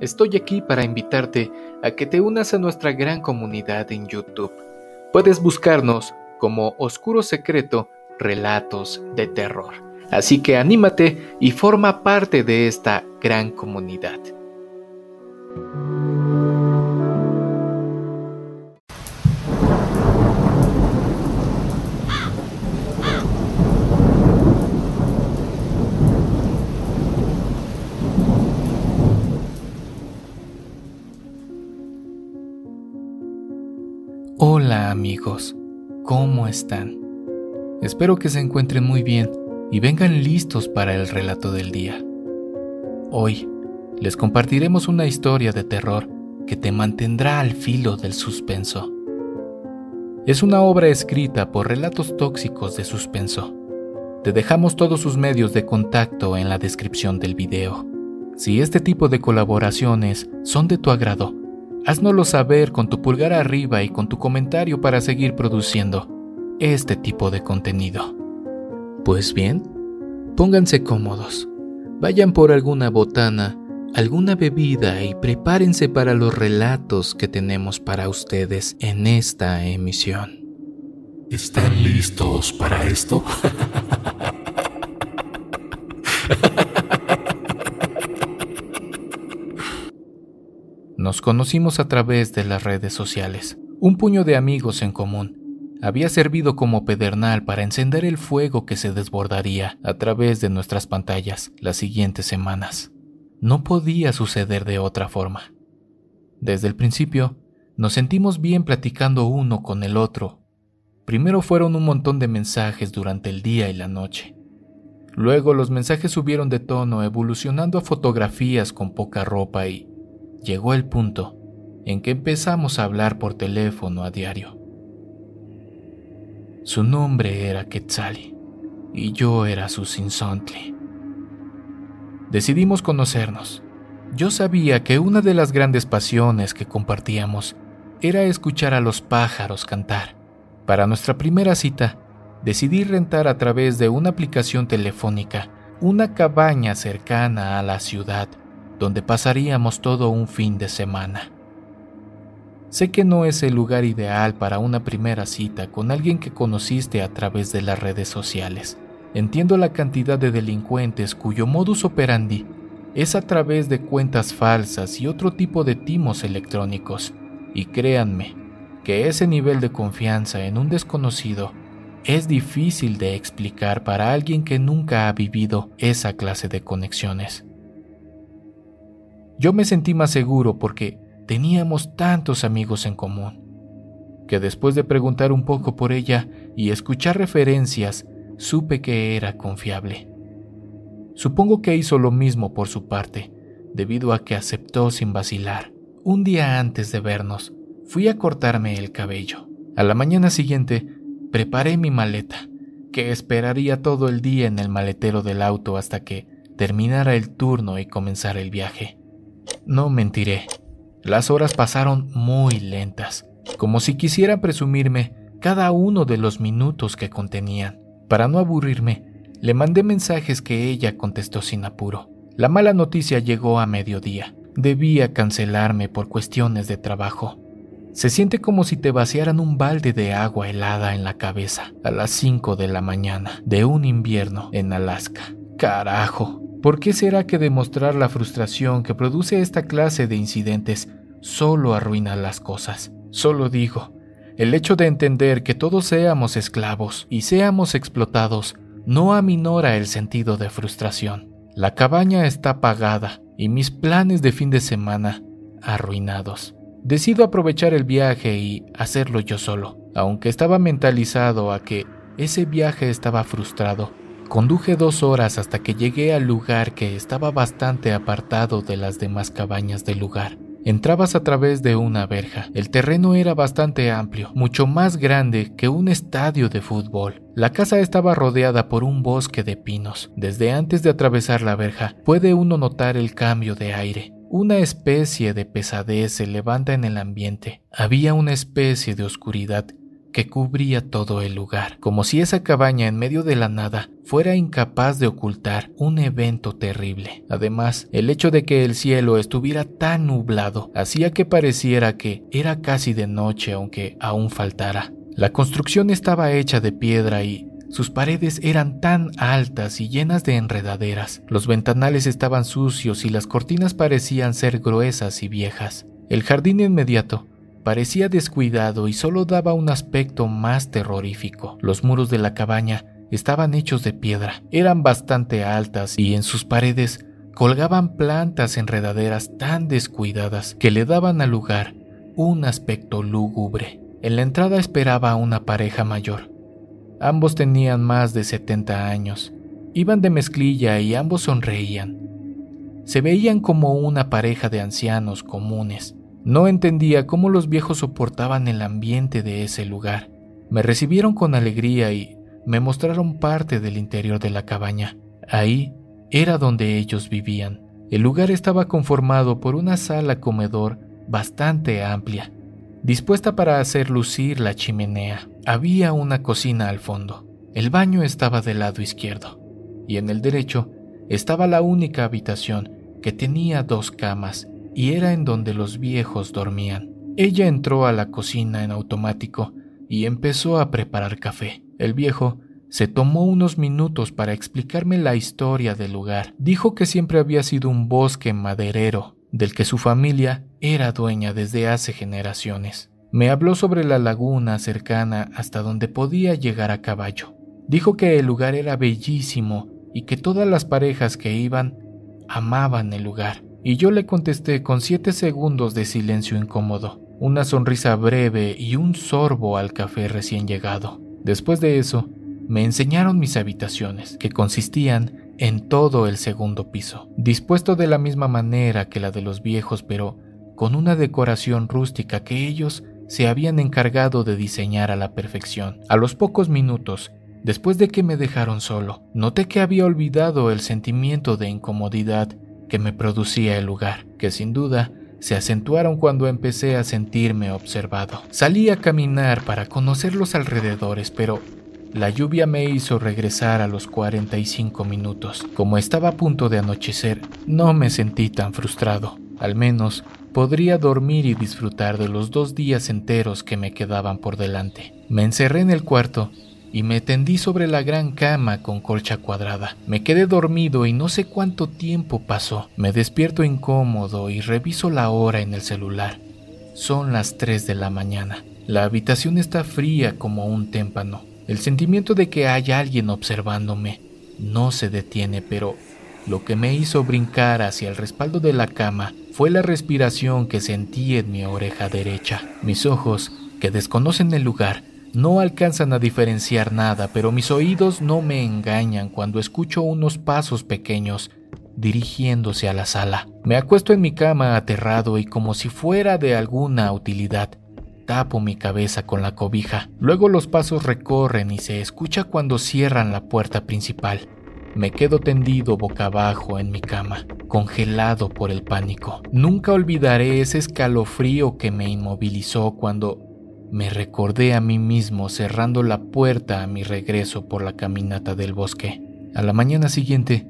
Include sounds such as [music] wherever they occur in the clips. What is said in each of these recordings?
estoy aquí para invitarte a que te unas a nuestra gran comunidad en YouTube. Puedes buscarnos como Oscuro Secreto Relatos de Terror. Así que anímate y forma parte de esta gran comunidad. Hola amigos, ¿cómo están? Espero que se encuentren muy bien y vengan listos para el relato del día. Hoy les compartiremos una historia de terror que te mantendrá al filo del suspenso. Es una obra escrita por Relatos Tóxicos de Suspenso. Te dejamos todos sus medios de contacto en la descripción del video. Si este tipo de colaboraciones son de tu agrado, Haznoslo saber con tu pulgar arriba y con tu comentario para seguir produciendo este tipo de contenido. Pues bien, pónganse cómodos, vayan por alguna botana, alguna bebida y prepárense para los relatos que tenemos para ustedes en esta emisión. ¿Están listos para esto? [laughs] Nos conocimos a través de las redes sociales. Un puño de amigos en común. Había servido como pedernal para encender el fuego que se desbordaría a través de nuestras pantallas las siguientes semanas. No podía suceder de otra forma. Desde el principio, nos sentimos bien platicando uno con el otro. Primero fueron un montón de mensajes durante el día y la noche. Luego los mensajes subieron de tono, evolucionando a fotografías con poca ropa y llegó el punto en que empezamos a hablar por teléfono a diario. Su nombre era Quetzali y yo era su Sinsontli. Decidimos conocernos. Yo sabía que una de las grandes pasiones que compartíamos era escuchar a los pájaros cantar. Para nuestra primera cita, decidí rentar a través de una aplicación telefónica una cabaña cercana a la ciudad donde pasaríamos todo un fin de semana. Sé que no es el lugar ideal para una primera cita con alguien que conociste a través de las redes sociales. Entiendo la cantidad de delincuentes cuyo modus operandi es a través de cuentas falsas y otro tipo de timos electrónicos, y créanme que ese nivel de confianza en un desconocido es difícil de explicar para alguien que nunca ha vivido esa clase de conexiones. Yo me sentí más seguro porque teníamos tantos amigos en común, que después de preguntar un poco por ella y escuchar referencias, supe que era confiable. Supongo que hizo lo mismo por su parte, debido a que aceptó sin vacilar. Un día antes de vernos, fui a cortarme el cabello. A la mañana siguiente, preparé mi maleta, que esperaría todo el día en el maletero del auto hasta que terminara el turno y comenzara el viaje. No mentiré, las horas pasaron muy lentas, como si quisiera presumirme cada uno de los minutos que contenían. Para no aburrirme, le mandé mensajes que ella contestó sin apuro. La mala noticia llegó a mediodía. Debía cancelarme por cuestiones de trabajo. Se siente como si te vaciaran un balde de agua helada en la cabeza a las 5 de la mañana de un invierno en Alaska. Carajo, ¿Por qué será que demostrar la frustración que produce esta clase de incidentes solo arruina las cosas? Solo digo, el hecho de entender que todos seamos esclavos y seamos explotados no aminora el sentido de frustración. La cabaña está pagada y mis planes de fin de semana arruinados. Decido aprovechar el viaje y hacerlo yo solo, aunque estaba mentalizado a que ese viaje estaba frustrado Conduje dos horas hasta que llegué al lugar que estaba bastante apartado de las demás cabañas del lugar. Entrabas a través de una verja. El terreno era bastante amplio, mucho más grande que un estadio de fútbol. La casa estaba rodeada por un bosque de pinos. Desde antes de atravesar la verja, puede uno notar el cambio de aire. Una especie de pesadez se levanta en el ambiente. Había una especie de oscuridad que cubría todo el lugar, como si esa cabaña en medio de la nada fuera incapaz de ocultar un evento terrible. Además, el hecho de que el cielo estuviera tan nublado hacía que pareciera que era casi de noche aunque aún faltara. La construcción estaba hecha de piedra y sus paredes eran tan altas y llenas de enredaderas. Los ventanales estaban sucios y las cortinas parecían ser gruesas y viejas. El jardín inmediato parecía descuidado y solo daba un aspecto más terrorífico. Los muros de la cabaña estaban hechos de piedra, eran bastante altas y en sus paredes colgaban plantas enredaderas tan descuidadas que le daban al lugar un aspecto lúgubre. En la entrada esperaba una pareja mayor. Ambos tenían más de 70 años. Iban de mezclilla y ambos sonreían. Se veían como una pareja de ancianos comunes. No entendía cómo los viejos soportaban el ambiente de ese lugar. Me recibieron con alegría y me mostraron parte del interior de la cabaña. Ahí era donde ellos vivían. El lugar estaba conformado por una sala comedor bastante amplia, dispuesta para hacer lucir la chimenea. Había una cocina al fondo. El baño estaba del lado izquierdo y en el derecho estaba la única habitación que tenía dos camas y era en donde los viejos dormían. Ella entró a la cocina en automático y empezó a preparar café. El viejo se tomó unos minutos para explicarme la historia del lugar. Dijo que siempre había sido un bosque maderero, del que su familia era dueña desde hace generaciones. Me habló sobre la laguna cercana hasta donde podía llegar a caballo. Dijo que el lugar era bellísimo y que todas las parejas que iban amaban el lugar. Y yo le contesté con siete segundos de silencio incómodo, una sonrisa breve y un sorbo al café recién llegado. Después de eso, me enseñaron mis habitaciones, que consistían en todo el segundo piso, dispuesto de la misma manera que la de los viejos, pero con una decoración rústica que ellos se habían encargado de diseñar a la perfección. A los pocos minutos, después de que me dejaron solo, noté que había olvidado el sentimiento de incomodidad que me producía el lugar, que sin duda se acentuaron cuando empecé a sentirme observado. Salí a caminar para conocer los alrededores, pero la lluvia me hizo regresar a los 45 minutos. Como estaba a punto de anochecer, no me sentí tan frustrado. Al menos podría dormir y disfrutar de los dos días enteros que me quedaban por delante. Me encerré en el cuarto y me tendí sobre la gran cama con colcha cuadrada. Me quedé dormido y no sé cuánto tiempo pasó. Me despierto incómodo y reviso la hora en el celular. Son las 3 de la mañana. La habitación está fría como un témpano. El sentimiento de que hay alguien observándome no se detiene, pero lo que me hizo brincar hacia el respaldo de la cama fue la respiración que sentí en mi oreja derecha. Mis ojos, que desconocen el lugar, no alcanzan a diferenciar nada, pero mis oídos no me engañan cuando escucho unos pasos pequeños dirigiéndose a la sala. Me acuesto en mi cama aterrado y como si fuera de alguna utilidad. Tapo mi cabeza con la cobija. Luego los pasos recorren y se escucha cuando cierran la puerta principal. Me quedo tendido boca abajo en mi cama, congelado por el pánico. Nunca olvidaré ese escalofrío que me inmovilizó cuando me recordé a mí mismo cerrando la puerta a mi regreso por la caminata del bosque. A la mañana siguiente,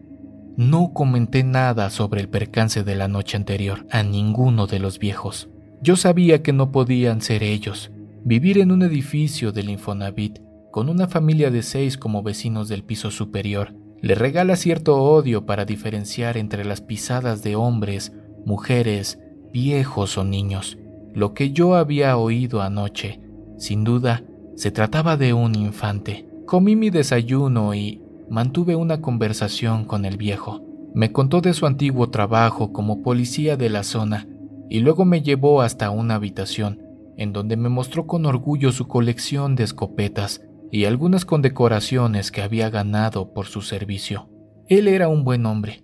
no comenté nada sobre el percance de la noche anterior a ninguno de los viejos. Yo sabía que no podían ser ellos. Vivir en un edificio del Infonavit con una familia de seis como vecinos del piso superior le regala cierto odio para diferenciar entre las pisadas de hombres, mujeres, viejos o niños. Lo que yo había oído anoche, sin duda, se trataba de un infante. Comí mi desayuno y mantuve una conversación con el viejo. Me contó de su antiguo trabajo como policía de la zona y luego me llevó hasta una habitación en donde me mostró con orgullo su colección de escopetas y algunas condecoraciones que había ganado por su servicio. Él era un buen hombre,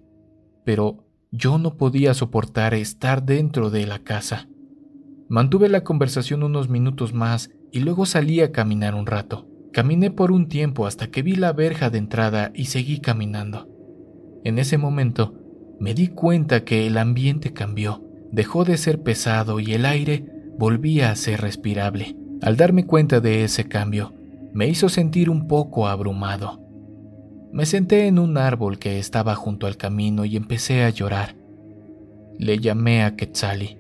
pero yo no podía soportar estar dentro de la casa. Mantuve la conversación unos minutos más y luego salí a caminar un rato. Caminé por un tiempo hasta que vi la verja de entrada y seguí caminando. En ese momento me di cuenta que el ambiente cambió, dejó de ser pesado y el aire volvía a ser respirable. Al darme cuenta de ese cambio, me hizo sentir un poco abrumado. Me senté en un árbol que estaba junto al camino y empecé a llorar. Le llamé a Quetzali.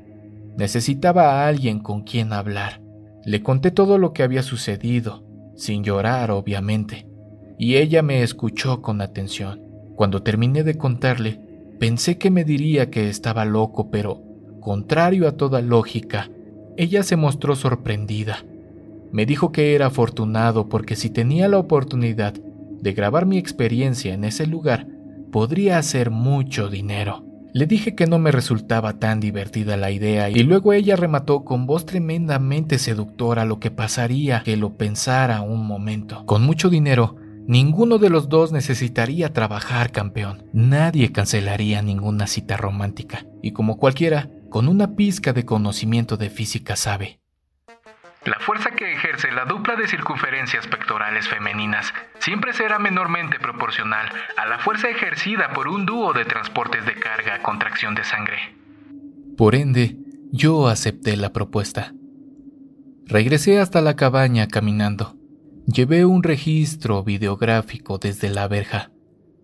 Necesitaba a alguien con quien hablar. Le conté todo lo que había sucedido, sin llorar, obviamente, y ella me escuchó con atención. Cuando terminé de contarle, pensé que me diría que estaba loco, pero, contrario a toda lógica, ella se mostró sorprendida. Me dijo que era afortunado porque si tenía la oportunidad de grabar mi experiencia en ese lugar, podría hacer mucho dinero. Le dije que no me resultaba tan divertida la idea y luego ella remató con voz tremendamente seductora lo que pasaría que lo pensara un momento. Con mucho dinero, ninguno de los dos necesitaría trabajar, campeón. Nadie cancelaría ninguna cita romántica. Y como cualquiera, con una pizca de conocimiento de física sabe, la fuerza que ejerce la dupla de circunferencias pectorales femeninas siempre será menormente proporcional a la fuerza ejercida por un dúo de transportes de carga con tracción de sangre. Por ende, yo acepté la propuesta. Regresé hasta la cabaña caminando. Llevé un registro videográfico desde la verja,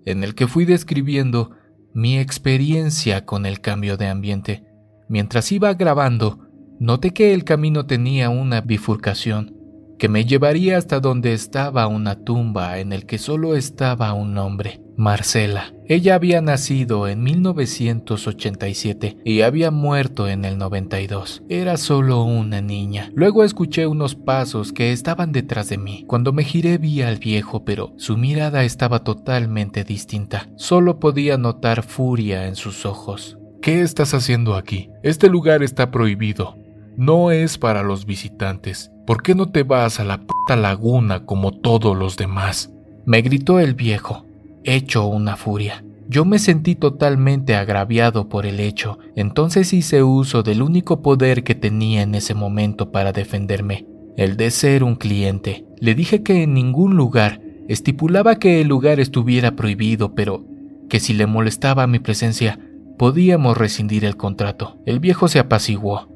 en el que fui describiendo mi experiencia con el cambio de ambiente. Mientras iba grabando, Noté que el camino tenía una bifurcación que me llevaría hasta donde estaba una tumba en el que solo estaba un hombre, Marcela. Ella había nacido en 1987 y había muerto en el 92. Era solo una niña. Luego escuché unos pasos que estaban detrás de mí. Cuando me giré vi al viejo, pero su mirada estaba totalmente distinta. Solo podía notar furia en sus ojos. ¿Qué estás haciendo aquí? Este lugar está prohibido no es para los visitantes. ¿Por qué no te vas a la puta laguna como todos los demás? Me gritó el viejo, hecho una furia. Yo me sentí totalmente agraviado por el hecho, entonces hice uso del único poder que tenía en ese momento para defenderme, el de ser un cliente. Le dije que en ningún lugar estipulaba que el lugar estuviera prohibido, pero que si le molestaba mi presencia, podíamos rescindir el contrato. El viejo se apaciguó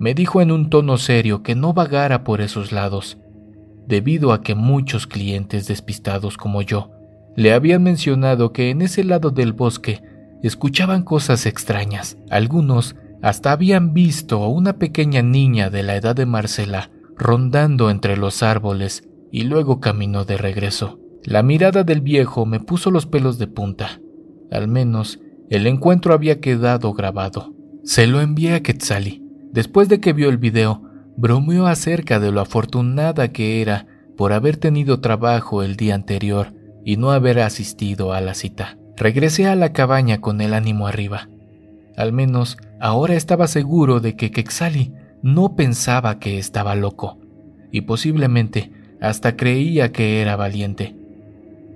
me dijo en un tono serio que no vagara por esos lados, debido a que muchos clientes despistados como yo le habían mencionado que en ese lado del bosque escuchaban cosas extrañas. Algunos hasta habían visto a una pequeña niña de la edad de Marcela rondando entre los árboles y luego caminó de regreso. La mirada del viejo me puso los pelos de punta. Al menos el encuentro había quedado grabado. Se lo envié a Quetzali Después de que vio el video, bromeó acerca de lo afortunada que era por haber tenido trabajo el día anterior y no haber asistido a la cita. Regresé a la cabaña con el ánimo arriba. Al menos ahora estaba seguro de que Quexali no pensaba que estaba loco, y posiblemente hasta creía que era valiente.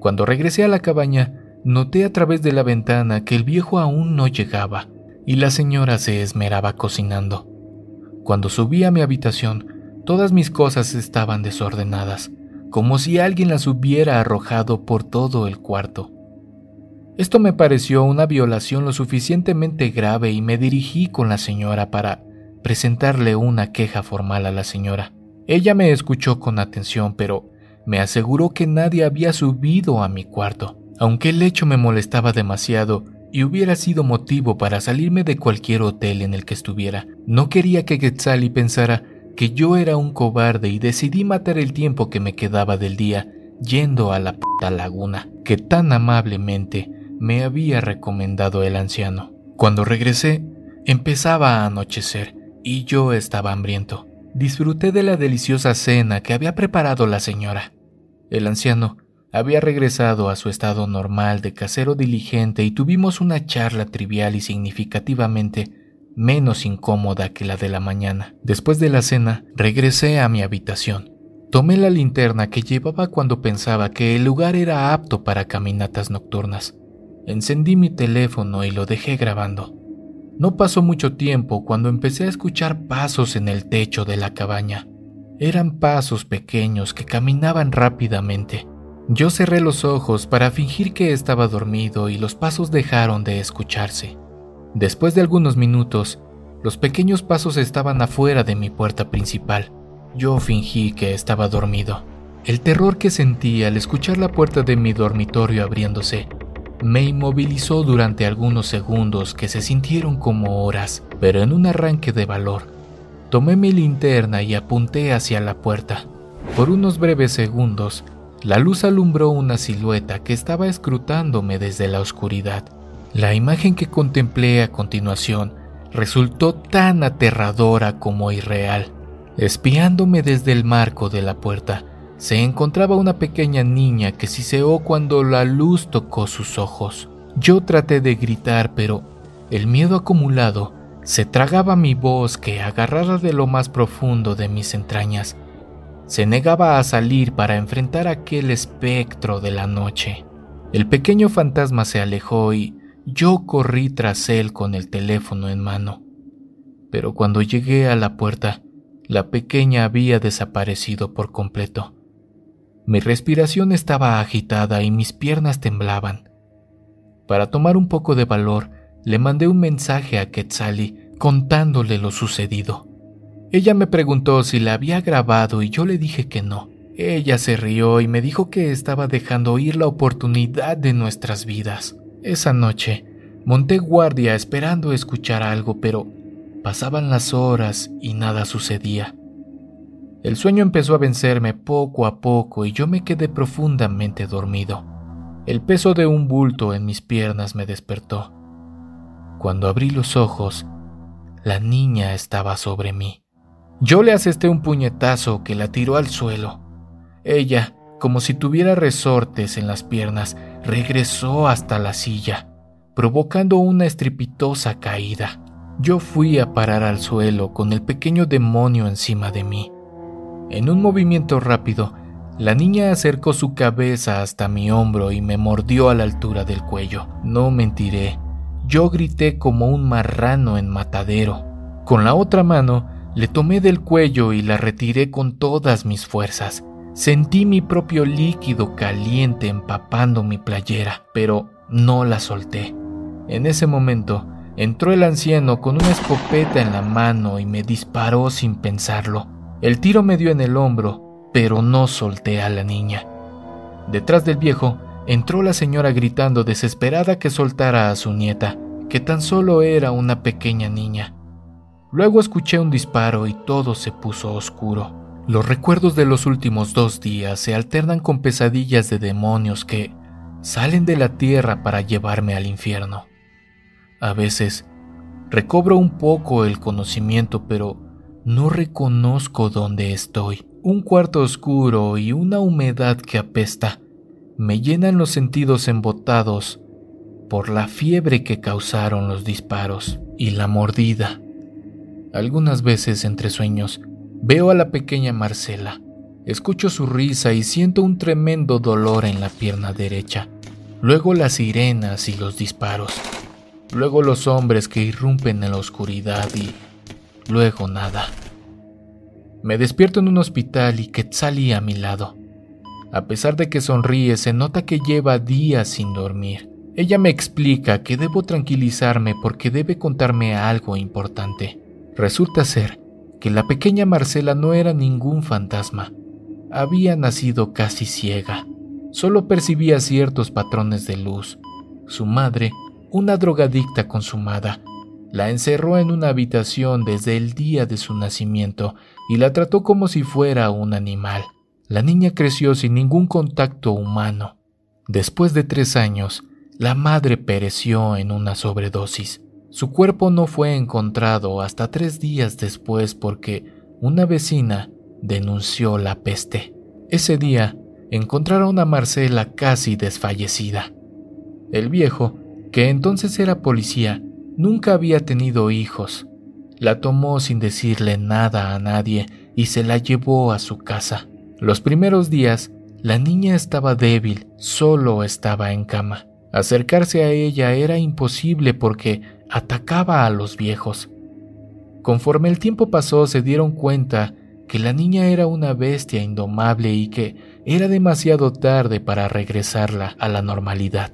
Cuando regresé a la cabaña, noté a través de la ventana que el viejo aún no llegaba, y la señora se esmeraba cocinando. Cuando subí a mi habitación, todas mis cosas estaban desordenadas, como si alguien las hubiera arrojado por todo el cuarto. Esto me pareció una violación lo suficientemente grave y me dirigí con la señora para presentarle una queja formal a la señora. Ella me escuchó con atención, pero me aseguró que nadie había subido a mi cuarto. Aunque el hecho me molestaba demasiado, y hubiera sido motivo para salirme de cualquier hotel en el que estuviera. No quería que Quetzali pensara que yo era un cobarde y decidí matar el tiempo que me quedaba del día yendo a la puta laguna que tan amablemente me había recomendado el anciano. Cuando regresé, empezaba a anochecer y yo estaba hambriento. Disfruté de la deliciosa cena que había preparado la señora. El anciano había regresado a su estado normal de casero diligente y tuvimos una charla trivial y significativamente menos incómoda que la de la mañana. Después de la cena, regresé a mi habitación. Tomé la linterna que llevaba cuando pensaba que el lugar era apto para caminatas nocturnas. Encendí mi teléfono y lo dejé grabando. No pasó mucho tiempo cuando empecé a escuchar pasos en el techo de la cabaña. Eran pasos pequeños que caminaban rápidamente. Yo cerré los ojos para fingir que estaba dormido y los pasos dejaron de escucharse. Después de algunos minutos, los pequeños pasos estaban afuera de mi puerta principal. Yo fingí que estaba dormido. El terror que sentí al escuchar la puerta de mi dormitorio abriéndose me inmovilizó durante algunos segundos que se sintieron como horas, pero en un arranque de valor, tomé mi linterna y apunté hacia la puerta. Por unos breves segundos, la luz alumbró una silueta que estaba escrutándome desde la oscuridad. La imagen que contemplé a continuación resultó tan aterradora como irreal. Espiándome desde el marco de la puerta, se encontraba una pequeña niña que siseó cuando la luz tocó sus ojos. Yo traté de gritar, pero el miedo acumulado se tragaba mi voz que, agarrada de lo más profundo de mis entrañas, se negaba a salir para enfrentar aquel espectro de la noche. El pequeño fantasma se alejó y yo corrí tras él con el teléfono en mano. Pero cuando llegué a la puerta, la pequeña había desaparecido por completo. Mi respiración estaba agitada y mis piernas temblaban. Para tomar un poco de valor, le mandé un mensaje a Quetzali contándole lo sucedido. Ella me preguntó si la había grabado y yo le dije que no. Ella se rió y me dijo que estaba dejando ir la oportunidad de nuestras vidas. Esa noche monté guardia esperando escuchar algo, pero pasaban las horas y nada sucedía. El sueño empezó a vencerme poco a poco y yo me quedé profundamente dormido. El peso de un bulto en mis piernas me despertó. Cuando abrí los ojos, la niña estaba sobre mí. Yo le asesté un puñetazo que la tiró al suelo. Ella, como si tuviera resortes en las piernas, regresó hasta la silla, provocando una estrepitosa caída. Yo fui a parar al suelo con el pequeño demonio encima de mí. En un movimiento rápido, la niña acercó su cabeza hasta mi hombro y me mordió a la altura del cuello. No mentiré, yo grité como un marrano en matadero. Con la otra mano, le tomé del cuello y la retiré con todas mis fuerzas. Sentí mi propio líquido caliente empapando mi playera, pero no la solté. En ese momento, entró el anciano con una escopeta en la mano y me disparó sin pensarlo. El tiro me dio en el hombro, pero no solté a la niña. Detrás del viejo, entró la señora gritando desesperada que soltara a su nieta, que tan solo era una pequeña niña. Luego escuché un disparo y todo se puso oscuro. Los recuerdos de los últimos dos días se alternan con pesadillas de demonios que salen de la tierra para llevarme al infierno. A veces recobro un poco el conocimiento, pero no reconozco dónde estoy. Un cuarto oscuro y una humedad que apesta me llenan los sentidos embotados por la fiebre que causaron los disparos y la mordida. Algunas veces entre sueños veo a la pequeña Marcela, escucho su risa y siento un tremendo dolor en la pierna derecha. Luego las sirenas y los disparos. Luego los hombres que irrumpen en la oscuridad y luego nada. Me despierto en un hospital y Quetzali a mi lado. A pesar de que sonríe, se nota que lleva días sin dormir. Ella me explica que debo tranquilizarme porque debe contarme algo importante. Resulta ser que la pequeña Marcela no era ningún fantasma. Había nacido casi ciega. Solo percibía ciertos patrones de luz. Su madre, una drogadicta consumada, la encerró en una habitación desde el día de su nacimiento y la trató como si fuera un animal. La niña creció sin ningún contacto humano. Después de tres años, la madre pereció en una sobredosis. Su cuerpo no fue encontrado hasta tres días después porque una vecina denunció la peste. Ese día encontraron a Marcela casi desfallecida. El viejo, que entonces era policía, nunca había tenido hijos. La tomó sin decirle nada a nadie y se la llevó a su casa. Los primeros días, la niña estaba débil, solo estaba en cama. Acercarse a ella era imposible porque atacaba a los viejos. Conforme el tiempo pasó se dieron cuenta que la niña era una bestia indomable y que era demasiado tarde para regresarla a la normalidad.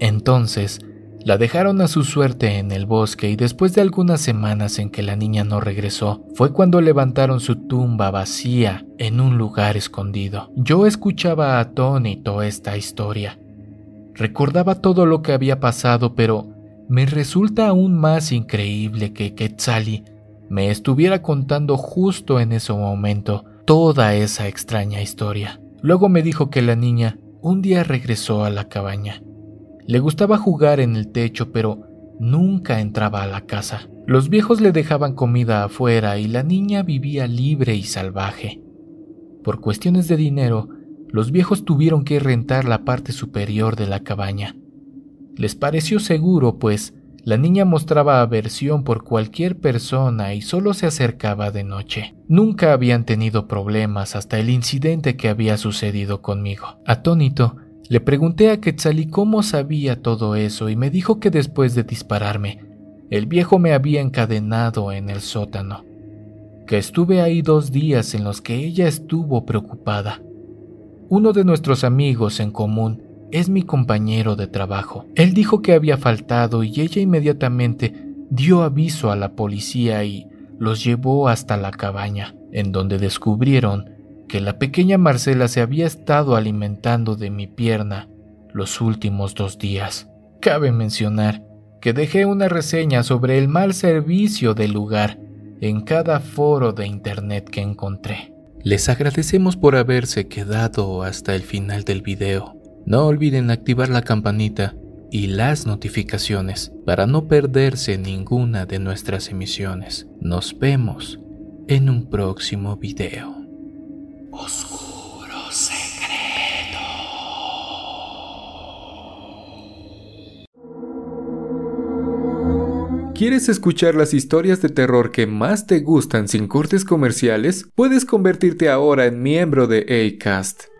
Entonces La dejaron a su suerte en el bosque y después de algunas semanas en que la niña no regresó, fue cuando levantaron su tumba vacía en un lugar escondido. Yo escuchaba atónito esta historia. Recordaba todo lo que había pasado, pero me resulta aún más increíble que Quetzali me estuviera contando justo en ese momento toda esa extraña historia. Luego me dijo que la niña un día regresó a la cabaña le gustaba jugar en el techo, pero nunca entraba a la casa. Los viejos le dejaban comida afuera y la niña vivía libre y salvaje. Por cuestiones de dinero, los viejos tuvieron que rentar la parte superior de la cabaña. Les pareció seguro, pues la niña mostraba aversión por cualquier persona y solo se acercaba de noche. Nunca habían tenido problemas hasta el incidente que había sucedido conmigo. Atónito, le pregunté a Quetzalí cómo sabía todo eso y me dijo que después de dispararme, el viejo me había encadenado en el sótano, que estuve ahí dos días en los que ella estuvo preocupada. Uno de nuestros amigos en común es mi compañero de trabajo. Él dijo que había faltado y ella inmediatamente dio aviso a la policía y los llevó hasta la cabaña, en donde descubrieron que la pequeña Marcela se había estado alimentando de mi pierna los últimos dos días. Cabe mencionar que dejé una reseña sobre el mal servicio del lugar en cada foro de internet que encontré. Les agradecemos por haberse quedado hasta el final del video. No olviden activar la campanita y las notificaciones para no perderse ninguna de nuestras emisiones. Nos vemos en un próximo video. Oscuro secreto. ¿Quieres escuchar las historias de terror que más te gustan sin cortes comerciales? Puedes convertirte ahora en miembro de ACAST